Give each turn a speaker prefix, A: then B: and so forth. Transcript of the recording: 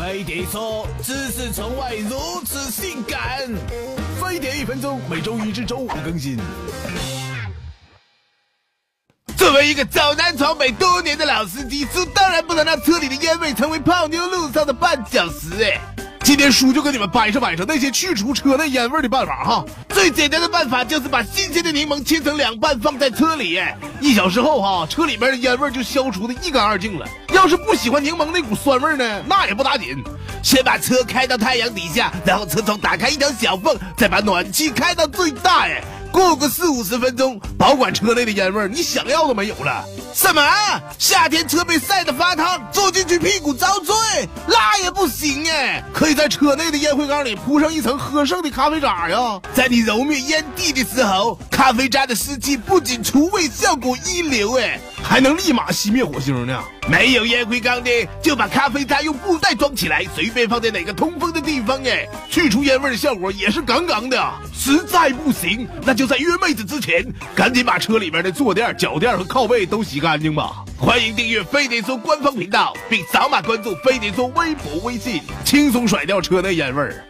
A: 飞碟说：“只是窗外如此性感。”飞碟一分钟，每周一至周五更新。作为一个走南闯北多年的老司机，叔当然不能让车里的烟味成为泡妞路上的绊脚石哎。今天叔就跟你们摆扯摆扯那些去除车内烟味的办法哈。最简单的办法就是把新鲜的柠檬切成两半放在车里，一小时后哈，车里面的烟味就消除的一干二净了。要是不喜欢柠檬那股酸味呢，那也不打紧，先把车开到太阳底下，然后车窗打开一条小缝，再把暖气开到最大，哎。过个四五十分钟，保管车内的烟味，你想要都没有了。什么？夏天车被晒得发烫，坐进去屁股遭罪，那也不行哎！在车内的烟灰缸里铺上一层喝剩的咖啡渣呀，在你揉灭烟蒂的时候，咖啡渣的湿气不仅除味效果一流哎，还能立马熄灭火星呢。没有烟灰缸的，就把咖啡渣用布袋装起来，随便放在哪个通风的地方哎，去除烟味的效果也是杠杠的。实在不行，那就在约妹子之前，赶紧把车里面的坐垫、脚垫和靠背都洗干净吧。欢迎订阅飞碟说官方频道，并扫码关注飞碟说微博、微信，轻松甩车的烟味儿。